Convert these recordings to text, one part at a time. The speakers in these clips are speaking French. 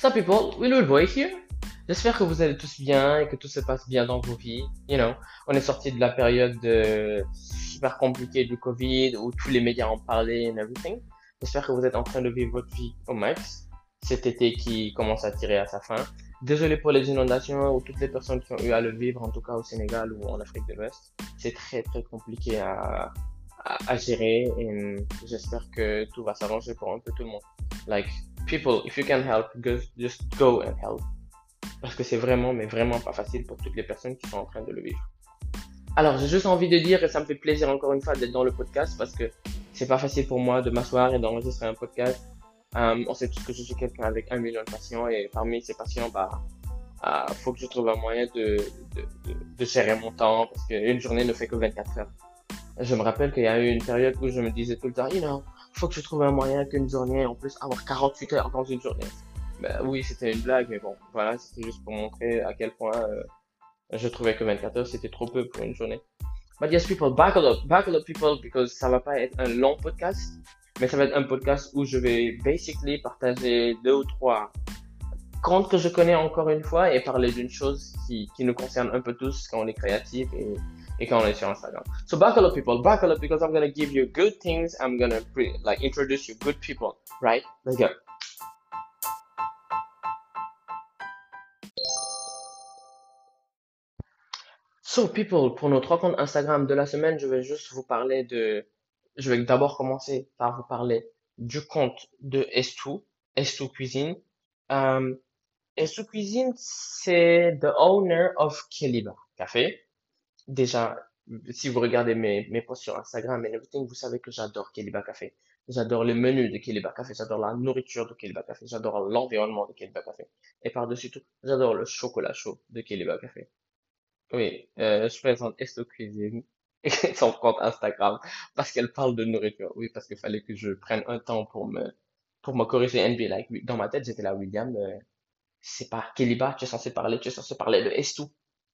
So people, we will wait here. J'espère que vous allez tous bien et que tout se passe bien dans vos vies. You know, on est sorti de la période de super compliquée du Covid où tous les médias en parlaient and everything. J'espère que vous êtes en train de vivre votre vie au max. Cet été qui commence à tirer à sa fin. Désolé pour les inondations ou toutes les personnes qui ont eu à le vivre, en tout cas au Sénégal ou en Afrique de l'Ouest. C'est très très compliqué à, à, à gérer et j'espère que tout va s'arranger pour un peu tout le monde. Like, people, if you can help, just go and help. Parce que c'est vraiment, mais vraiment pas facile pour toutes les personnes qui sont en train de le vivre. Alors, j'ai juste envie de dire, et ça me fait plaisir encore une fois d'être dans le podcast parce que c'est pas facile pour moi de m'asseoir et d'enregistrer un podcast. Euh, on sait tous que je suis quelqu'un avec un million de patients et parmi ces patients, bah, euh, faut que je trouve un moyen de, de, de, de gérer mon temps parce qu'une journée ne fait que 24 heures. Je me rappelle qu'il y a eu une période où je me disais tout le temps, you know, faut que je trouve un moyen qu'une journée, en plus, avoir 48 heures dans une journée. Ben oui, c'était une blague, mais bon, voilà, c'était juste pour montrer à quel point euh, je trouvais que 24 heures, c'était trop peu pour une journée. But yes, people, buckle up, buckle up, people, because ça va pas être un long podcast, mais ça va être un podcast où je vais basically partager deux ou trois comptes que je connais encore une fois et parler d'une chose qui, qui nous concerne un peu tous quand on est créatif et et quand on est sur Instagram. So buckle up people, buckle up because I'm gonna give you good things. I'm gonna pre- like introduce you good people, right? Let's go. So people, pour nos trois comptes Instagram de la semaine, je vais juste vous parler de, je vais d'abord commencer par vous parler du compte de S2, S2 Cuisine. Um, S2 Cuisine, c'est the owner of Keliba Café déjà, si vous regardez mes, mes posts sur Instagram et everything, vous savez que j'adore Keliba Café. J'adore le menu de Keliba Café, j'adore la nourriture de Keliba Café, j'adore l'environnement de Keliba Café. Et par-dessus tout, j'adore le chocolat chaud de Keliba Café. Oui, euh, je présente Esto Cuisine et son compte Instagram parce qu'elle parle de nourriture. Oui, parce qu'il fallait que je prenne un temps pour me pour me corriger be like, dans ma tête, j'étais là, William, euh, c'est pas Keliba, tu es censé parler, tu es censé parler de Esto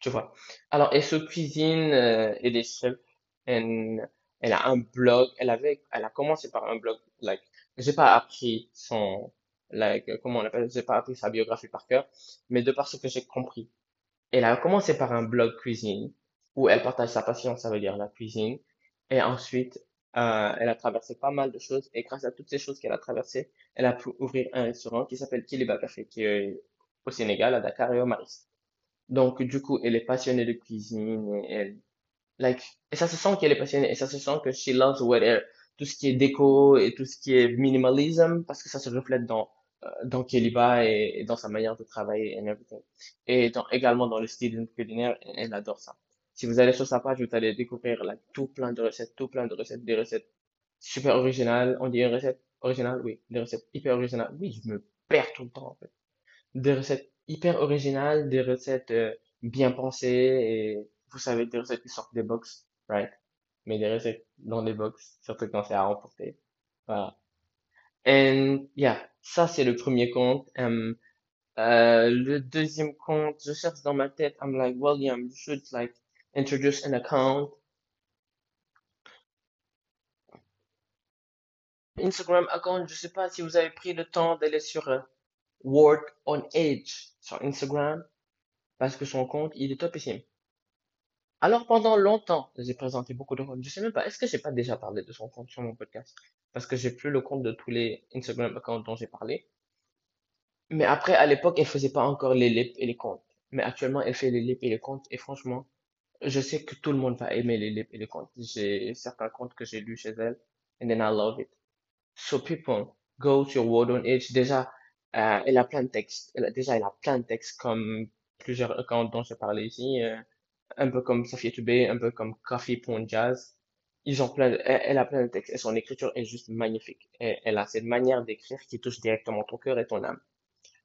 tu vois. Alors, elle se cuisine euh, des chefs. Elle, elle a un blog. Elle avait, elle a commencé par un blog. Like, j'ai pas appris son, like, comment on appelle, j'ai pas appris sa biographie par cœur, mais de par ce que j'ai compris, elle a commencé par un blog cuisine où elle partage sa passion, ça veut dire la cuisine, et ensuite euh, elle a traversé pas mal de choses et grâce à toutes ces choses qu'elle a traversées, elle a pu ouvrir un restaurant qui s'appelle Kiliba Café, qui est au Sénégal, à Dakar et au Maris. Donc, du coup, elle est passionnée de cuisine et elle, like, et ça se sent qu'elle est passionnée et ça se sent que she loves what tout ce qui est déco et tout ce qui est minimalism parce que ça se reflète dans, euh, dans Keliba et, dans sa manière de travailler and everything. Et également dans le style culinaire, elle adore ça. Si vous allez sur sa page, vous allez découvrir like, tout plein de recettes, tout plein de recettes, des recettes super originales. On dit une recette originale, oui, des recettes hyper originales? Oui, je me perds tout le temps en fait. Des recettes hyper originales, des recettes euh, bien pensées et vous savez des recettes qui sortent des box, right? Mais des recettes dans des box, surtout quand c'est à remporter. Voilà. And yeah, ça c'est le premier compte. Um, euh, le deuxième compte, je cherche dans ma tête, I'm like, William, you should like introduce an account. Instagram account, je sais pas si vous avez pris le temps d'aller sur euh, Work on Edge sur Instagram parce que son compte, il est topissime. Alors pendant longtemps, j'ai présenté beaucoup de comptes. Je sais même pas, est-ce que j'ai pas déjà parlé de son compte sur mon podcast? Parce que j'ai plus le compte de tous les Instagram accounts dont j'ai parlé. Mais après, à l'époque, elle faisait pas encore les lips et les comptes. Mais actuellement, elle fait les lips et les comptes. Et franchement, je sais que tout le monde va aimer les lips et les comptes. J'ai certains comptes que j'ai lus chez elle. And then I love it. So people, go to Word on Edge. Déjà, euh, elle a plein de textes. Elle a, déjà, elle a plein de textes comme plusieurs accounts dont j'ai parlé ici. Euh, un peu comme Safia Toubé, un peu comme Coffee.jazz. Ils ont plein elle, a plein de textes et son écriture est juste magnifique. Elle a cette manière d'écrire qui touche directement ton cœur et ton âme.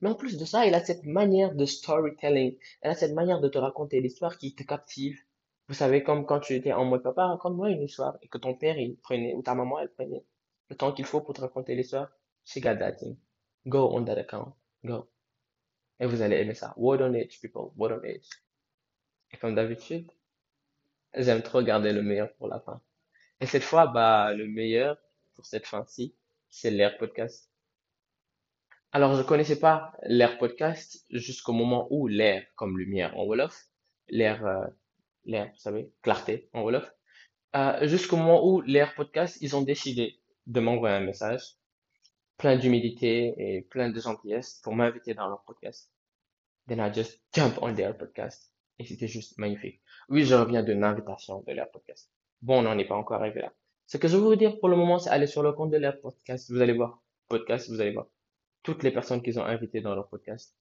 Mais en plus de ça, elle a cette manière de storytelling. Elle a cette manière de te raconter l'histoire qui te captive. Vous savez, comme quand tu étais en mode papa, raconte-moi une histoire et que ton père, il prenait, ou ta maman, elle prenait le temps qu'il faut pour te raconter l'histoire. She got that thing. Go on that account. Go. Et vous allez aimer ça. Word on Edge, people. Word on Edge. Et comme d'habitude, j'aime trop garder le meilleur pour la fin. Et cette fois, bah, le meilleur pour cette fin-ci, c'est l'air podcast. Alors, je connaissais pas l'ère podcast jusqu'au moment où l'air, comme lumière en Wolof, l'air, euh, l'air, vous savez, clarté en Wolof, euh, jusqu'au moment où l'ère podcast, ils ont décidé de m'envoyer un message plein d'humilité et plein de gentillesse pour m'inviter dans leur podcast. Then I just jump on their podcast. Et c'était juste magnifique. Oui, je reviens d'une invitation de leur podcast. Bon, on n'en est pas encore arrivé là. Ce que je veux vous dire pour le moment, c'est aller sur le compte de leur podcast. Vous allez voir. Podcast, vous allez voir. Toutes les personnes qu'ils ont invitées dans leur podcast.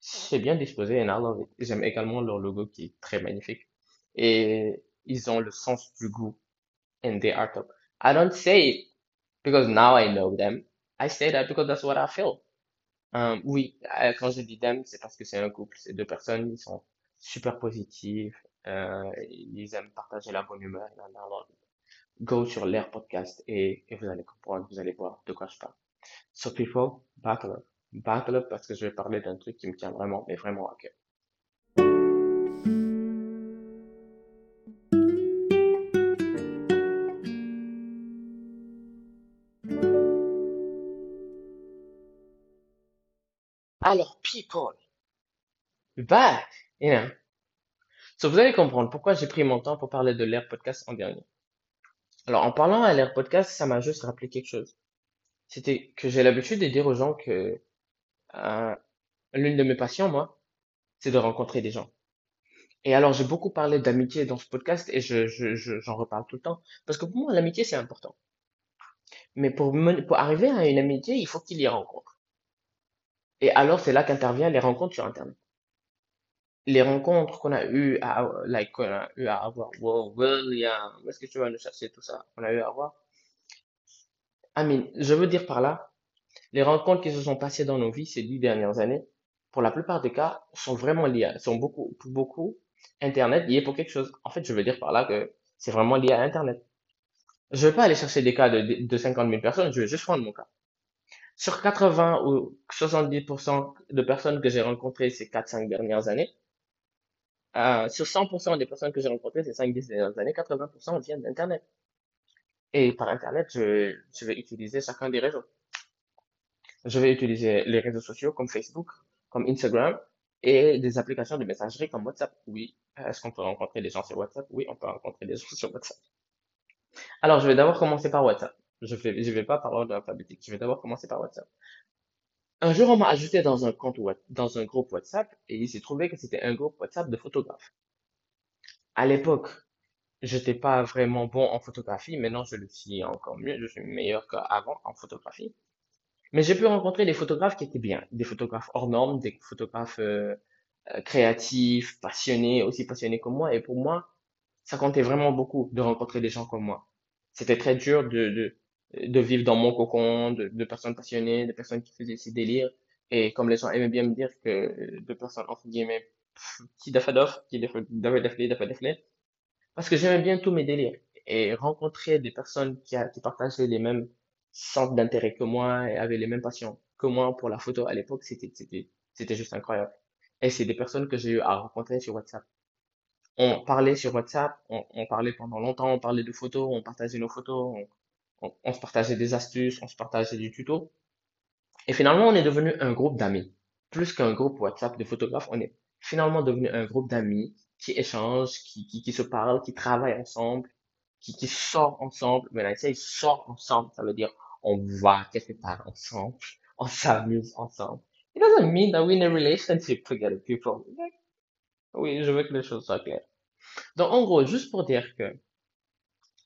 C'est bien disposé and. J'aime également leur logo qui est très magnifique. Et ils ont le sens du goût. And they are top. I don't say it because now I know them. I say that because that's what I feel. Euh, oui, euh, quand je dis them, c'est parce que c'est un couple, c'est deux personnes, ils sont super positifs, euh, ils aiment partager la bonne humeur. Go sur leur podcast et, et vous allez comprendre, vous allez voir de quoi je parle. So people, battle up. Battle up parce que je vais parler d'un truc qui me tient vraiment, mais vraiment à cœur. People, back, you know. So vous allez comprendre pourquoi j'ai pris mon temps pour parler de l'Air Podcast en dernier. Alors, en parlant à l'Air Podcast, ça m'a juste rappelé quelque chose. C'était que j'ai l'habitude de dire aux gens que euh, l'une de mes passions, moi, c'est de rencontrer des gens. Et alors, j'ai beaucoup parlé d'amitié dans ce podcast et je, je, je- j'en reparle tout le temps. Parce que pour moi, l'amitié, c'est important. Mais pour, pour arriver à une amitié, il faut qu'il y ait rencontre. Et alors, c'est là qu'interviennent les rencontres sur Internet. Les rencontres qu'on a eu à, eu à avoir. Wow, William, où est-ce que tu vas nous chercher tout ça? On a eu à avoir? Mean, je veux dire par là, les rencontres qui se sont passées dans nos vies ces dix dernières années, pour la plupart des cas, sont vraiment liées, sont beaucoup, pour beaucoup, Internet lié pour quelque chose. En fait, je veux dire par là que c'est vraiment lié à Internet. Je vais pas aller chercher des cas de, de 50 000 personnes, je vais juste prendre mon cas. Sur 80 ou 70% de personnes que j'ai rencontrées ces quatre cinq dernières années, euh, sur 100% des personnes que j'ai rencontrées ces cinq dix dernières années, 80% viennent d'Internet. Et par Internet, je, je vais utiliser chacun des réseaux. Je vais utiliser les réseaux sociaux comme Facebook, comme Instagram et des applications de messagerie comme WhatsApp. Oui. Est-ce qu'on peut rencontrer des gens sur WhatsApp? Oui, on peut rencontrer des gens sur WhatsApp. Alors, je vais d'abord commencer par WhatsApp. Je vais, je vais pas par ordre alphabétique. Je vais d'abord commencer par WhatsApp. Un jour, on m'a ajouté dans un compte, dans un groupe WhatsApp et il s'est trouvé que c'était un groupe WhatsApp de photographes. À l'époque, j'étais pas vraiment bon en photographie. Maintenant, je le suis encore mieux. Je suis meilleur qu'avant en photographie. Mais j'ai pu rencontrer des photographes qui étaient bien, des photographes hors normes, des photographes euh, euh, créatifs, passionnés, aussi passionnés que moi. Et pour moi, ça comptait vraiment beaucoup de rencontrer des gens comme moi. C'était très dur de, de, de vivre dans mon cocon, de, personnes passionnées, de personnes qui faisaient ces délires. Et comme les gens aimaient bien me dire que de personnes, entre guillemets, qui dafadoff, qui daf- dafa daflé, dafa daflé, parce que j'aimais bien tous mes délires. Et rencontrer des personnes qui, qui partageaient les mêmes centres d'intérêt que moi et avaient les mêmes passions que moi pour la photo à l'époque, c'était, c'était, c'était juste incroyable. Et c'est des personnes que j'ai eu à rencontrer sur WhatsApp. On parlait sur WhatsApp, on, on parlait pendant longtemps, on parlait de photos, on partageait nos photos, on, on se partageait des astuces, on se partageait du tuto. Et finalement, on est devenu un groupe d'amis. Plus qu'un groupe WhatsApp de photographes, on est finalement devenu un groupe d'amis qui échangent, qui, qui, qui se parlent, qui travaillent ensemble, qui, qui sortent ensemble. When I say sort ensemble, ça veut dire on va quelque part ensemble, on s'amuse ensemble. It doesn't mean that we're in a relationship together, people. Oui, je veux que les choses soient claires. Donc, en gros, juste pour dire que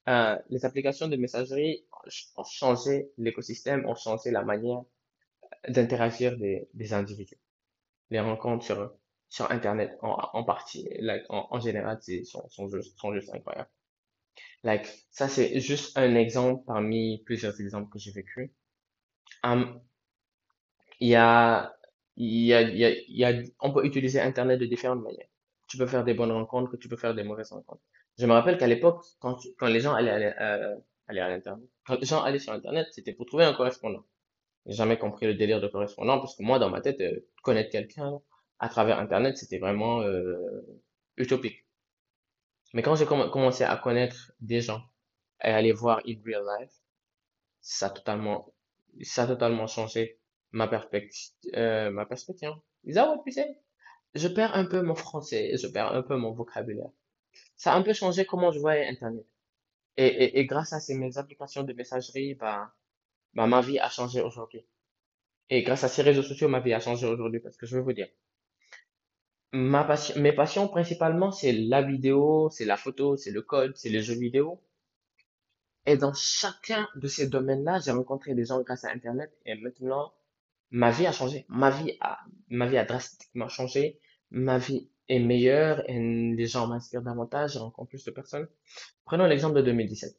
euh, les applications de messagerie ont changé l'écosystème, ont changé la manière d'interagir des, des individus. Les rencontres sur, sur Internet en, en partie, en, en général, sont, sont juste, sont juste incroyables. Like, ça, c'est juste un exemple parmi plusieurs exemples que j'ai vécu. Um, il y a, y a, y a, y a, on peut utiliser Internet de différentes manières. Tu peux faire des bonnes rencontres, que tu peux faire des mauvaises rencontres. Je me rappelle qu'à l'époque, quand, quand les gens allaient, euh, aller à l'Internet, quand les gens allaient sur Internet, c'était pour trouver un correspondant. J'ai jamais compris le délire de correspondant parce que moi, dans ma tête, euh, connaître quelqu'un à travers Internet, c'était vraiment euh, utopique. Mais quand j'ai comm- commencé à connaître des gens et à les voir in real life, ça a totalement, ça totalement changé ma perspective, euh, ma perspective. We say? Je perds un peu mon français, je perds un peu mon vocabulaire. Ça a un peu changé comment je voyais Internet. Et, et, et grâce à ces mes applications de messagerie, bah, bah, ma vie a changé aujourd'hui. Et grâce à ces réseaux sociaux, ma vie a changé aujourd'hui parce que je veux vous dire, ma passion, mes passions principalement, c'est la vidéo, c'est la photo, c'est le code, c'est les jeux vidéo. Et dans chacun de ces domaines-là, j'ai rencontré des gens grâce à Internet et maintenant, ma vie a changé. Ma vie a, ma vie a drastiquement changé. Ma vie est meilleure et les gens m'inspirent davantage, je rencontre plus de personnes. Prenons l'exemple de 2017.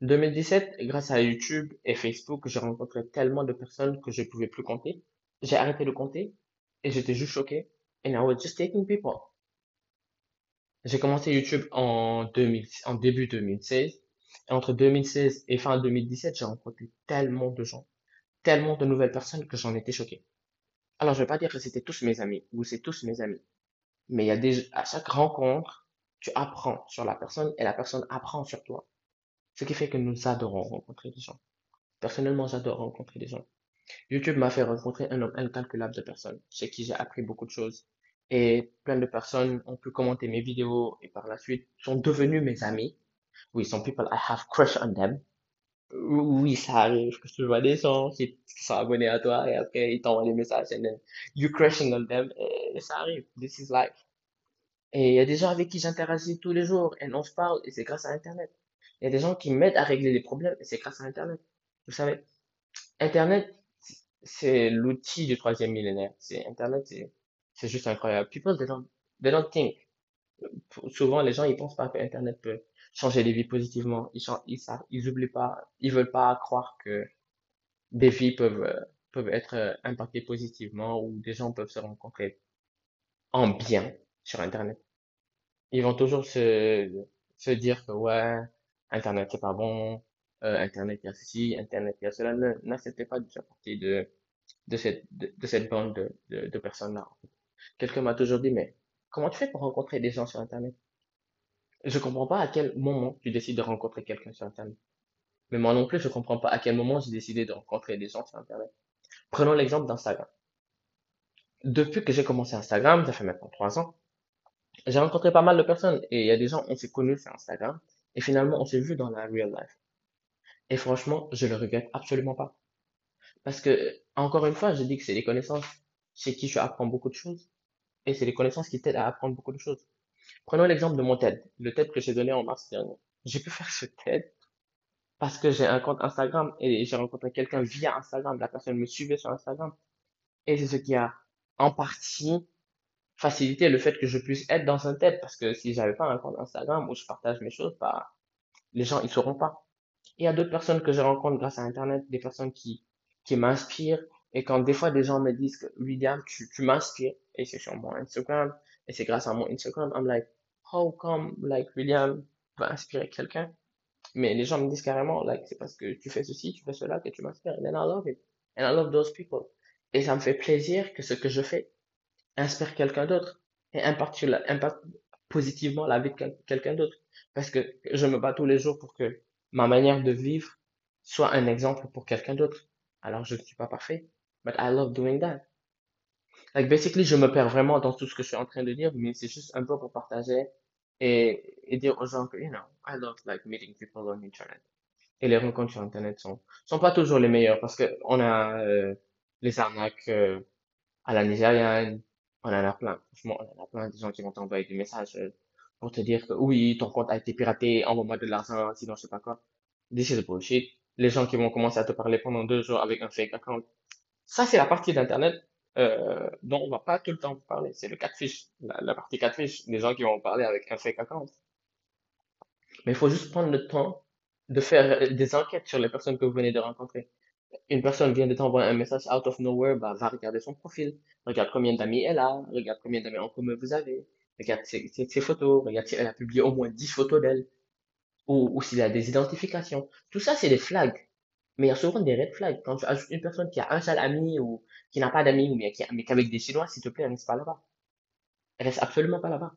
2017, grâce à YouTube et Facebook, j'ai rencontré tellement de personnes que je pouvais plus compter. J'ai arrêté de compter et j'étais juste choqué. And I was just taking people. J'ai commencé YouTube en 2000, en début 2016. Et entre 2016 et fin 2017, j'ai rencontré tellement de gens, tellement de nouvelles personnes que j'en étais choqué. Alors, je vais pas dire que c'était tous mes amis ou c'est tous mes amis. Mais il y a des, à chaque rencontre, tu apprends sur la personne et la personne apprend sur toi. Ce qui fait que nous adorons rencontrer des gens. Personnellement, j'adore rencontrer des gens. YouTube m'a fait rencontrer un nombre incalculable de personnes, chez qui j'ai appris beaucoup de choses. Et plein de personnes ont pu commenter mes vidéos et par la suite sont devenus mes amis. Oui, some people I have crush on them. Oui, ça arrive que tu vois des gens qui, sont abonnés à toi et après ils t'envoient des messages and then you crushing on them et ça arrive. This is life. Et il y a des gens avec qui j'interagis tous les jours et on se parle et c'est grâce à Internet. Il y a des gens qui m'aident à régler les problèmes et c'est grâce à Internet. Vous savez, Internet, c'est l'outil du troisième millénaire. C'est Internet, c'est juste incroyable. People, they don't, they don't think. Souvent, les gens, ils pensent pas que Internet peut changer les vies positivement. Ils, ils, oublient pas, ils veulent pas croire que des vies peuvent, euh, peuvent être euh, impactées positivement ou des gens peuvent se rencontrer en bien sur Internet. Ils vont toujours se, se dire que ouais, Internet c'est pas bon, euh, Internet il y a ceci, Internet il y a cela. N'acceptez pas partie de, de cette, de, cette bande de, de, de personnes-là. Quelqu'un m'a toujours dit, mais comment tu fais pour rencontrer des gens sur Internet? Je comprends pas à quel moment tu décides de rencontrer quelqu'un sur Internet. Mais moi non plus, je comprends pas à quel moment j'ai décidé de rencontrer des gens sur Internet. Prenons l'exemple d'Instagram. Depuis que j'ai commencé Instagram, ça fait maintenant trois ans, j'ai rencontré pas mal de personnes et il y a des gens, on s'est connus sur Instagram et finalement on s'est vu dans la real life. Et franchement, je le regrette absolument pas. Parce que, encore une fois, je dis que c'est les connaissances chez qui je apprends beaucoup de choses et c'est les connaissances qui t'aident à apprendre beaucoup de choses. Prenons l'exemple de mon TED, le TED que j'ai donné en mars dernier. J'ai pu faire ce TED parce que j'ai un compte Instagram et j'ai rencontré quelqu'un via Instagram. La personne me suivait sur Instagram. Et c'est ce qui a en partie facilité le fait que je puisse être dans un TED parce que si j'avais pas un compte Instagram où je partage mes choses, bah, les gens, ils sauront pas. Il y a d'autres personnes que je rencontre grâce à Internet, des personnes qui, qui m'inspirent. Et quand des fois des gens me disent que William, tu, tu m'inspires, et c'est sur mon Instagram, et c'est grâce à mon Instagram, I'm like, how come, like, William va inspirer quelqu'un? Mais les gens me disent carrément, like, c'est parce que tu fais ceci, tu fais cela, que tu m'inspires. And I love it. And I love those people. Et ça me fait plaisir que ce que je fais inspire quelqu'un d'autre et impacte, impacte positivement la vie de quel- quelqu'un d'autre. Parce que je me bats tous les jours pour que ma manière de vivre soit un exemple pour quelqu'un d'autre. Alors je ne suis pas parfait, but I love doing that. Like basically, je me perds vraiment dans tout ce que je suis en train de dire, mais c'est juste un peu pour partager et, et dire aux gens que, you know, I love like meeting people on internet. Et les rencontres sur internet sont, sont pas toujours les meilleures parce que on a euh, les arnaques euh, à la nigériane, on en a plein. Franchement, on en a plein des gens qui vont t'envoyer des messages euh, pour te dire que oui, ton compte a été piraté, envoie-moi de l'argent, sinon je sais pas quoi. This is bullshit. Les gens qui vont commencer à te parler pendant deux jours avec un fake account. Ça, c'est la partie d'Internet euh, dont on va pas tout le temps vous parler. C'est le catfish, la, la partie catfish, des gens qui vont parler avec un fake account. Mais il faut juste prendre le temps de faire des enquêtes sur les personnes que vous venez de rencontrer. Une personne vient de t'envoyer un message out of nowhere, bah, va regarder son profil, regarde combien d'amis elle a, regarde combien d'amis en commun vous avez, regarde ses, photos, regarde si elle a publié au moins 10 photos d'elle, ou, s'il a des identifications. Tout ça, c'est des flags. Mais il y a souvent des red flags. Quand tu ajoutes une personne qui a un seul ami ou qui n'a pas d'amis ou qui, mais qu'avec des Chinois, s'il te plaît, reste pas là-bas. Reste absolument pas là-bas.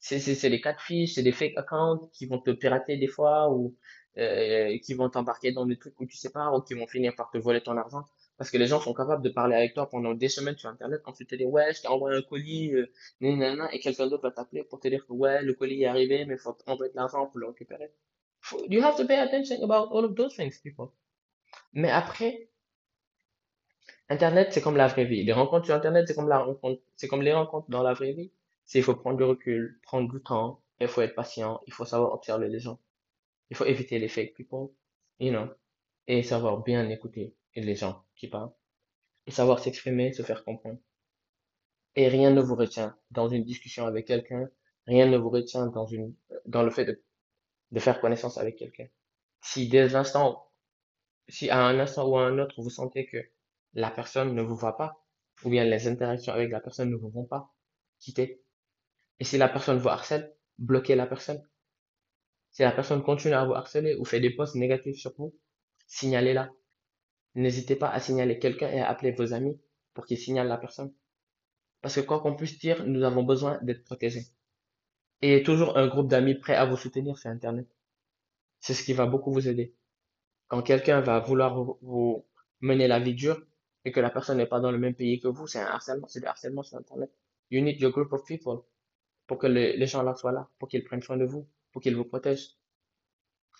C'est, c'est, c'est des catfish, c'est des fake accounts qui vont te pirater des fois ou euh, qui vont t'embarquer dans des trucs où tu sais pas ou qui vont finir par te voler ton argent. Parce que les gens sont capables de parler avec toi pendant des semaines sur Internet. Ensuite, te dire, ouais, je t'ai envoyé un colis, euh, nanana, et quelqu'un d'autre va t'appeler pour te dire que, ouais, le colis est arrivé, mais faut envoyer de l'argent pour le récupérer. You have to pay attention about all of those things, people. Mais après, Internet, c'est comme la vraie vie. Les rencontres sur Internet, c'est comme la rencontre, c'est comme les rencontres dans la vraie vie. C'est, il faut prendre du recul, prendre du temps, il faut être patient, il faut savoir observer les gens. Il faut éviter les fake people, you know, et savoir bien écouter les gens qui parlent, et savoir s'exprimer, se faire comprendre. Et rien ne vous retient dans une discussion avec quelqu'un, rien ne vous retient dans une, dans le fait de, de faire connaissance avec quelqu'un. Si dès l'instant, si à un instant ou à un autre, vous sentez que la personne ne vous voit pas, ou bien les interactions avec la personne ne vous vont pas, quittez. Et si la personne vous harcèle, bloquez la personne. Si la personne continue à vous harceler ou fait des posts négatifs sur vous, signalez-la. N'hésitez pas à signaler quelqu'un et à appeler vos amis pour qu'ils signalent la personne. Parce que quoi qu'on puisse dire, nous avons besoin d'être protégés. Et toujours un groupe d'amis prêts à vous soutenir sur Internet. C'est ce qui va beaucoup vous aider. Quand quelqu'un va vouloir vous, mener la vie dure et que la personne n'est pas dans le même pays que vous, c'est un harcèlement, c'est du harcèlement sur Internet. You need your group of people pour que les, les gens là soient là, pour qu'ils prennent soin de vous, pour qu'ils vous protègent.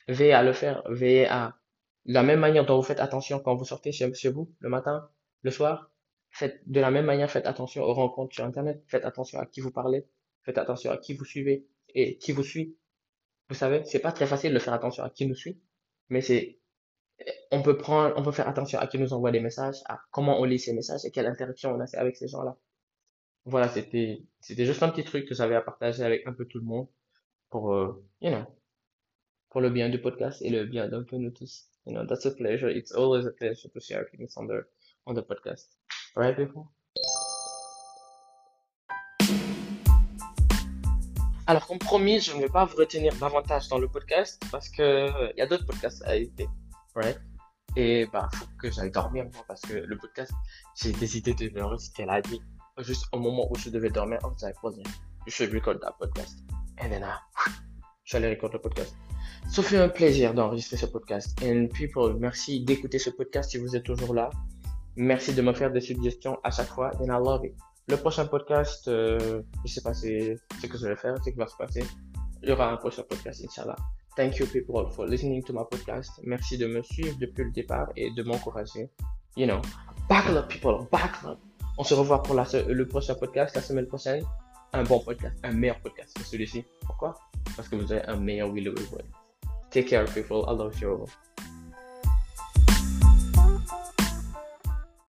Veillez à le faire, veillez à la même manière dont vous faites attention quand vous sortez chez, chez vous le matin, le soir, faites de la même manière, faites attention aux rencontres sur Internet, faites attention à qui vous parlez, faites attention à qui vous suivez et qui vous suit. Vous savez, c'est pas très facile de faire attention à qui nous suit, mais c'est, on peut prendre, on peut faire attention à qui nous envoie des messages, à comment on lit ces messages et quelle interaction on a avec ces gens-là. Voilà, c'était, c'était juste un petit truc que j'avais à partager avec un peu tout le monde pour, euh, you know, pour le bien du podcast et le bien d'un peu nous tous. You know, that's a pleasure. It's always a pleasure to share things on the, on the podcast. Alright, people? Alors, comme promis, je ne vais pas vous retenir davantage dans le podcast parce que euh, il y a d'autres podcasts à éviter. Right? Et bah, faut que j'aille dormir moi parce que le podcast, j'ai décidé de l'enregistrer la nuit. Juste au moment où je devais dormir, oh, j'avais posé. Should record that podcast. And then, ah, je suis allé record le podcast. Ça fait un plaisir d'enregistrer ce podcast. And people, merci d'écouter ce podcast si vous êtes toujours là. Merci de me faire des suggestions à chaque fois. And I love it. Le prochain podcast, euh, je sais pas ce que je vais faire, ce qui va se passer. Il y aura un prochain podcast, Inch'Allah. Thank you people for listening to my podcast. Merci de me suivre depuis le départ et de m'encourager. You know, buckle up people, buckle up. On se revoit pour le prochain podcast la semaine prochaine. Un bon podcast, un meilleur podcast que celui-ci. Pourquoi? Parce que vous avez un meilleur Willow Take care people, I love you.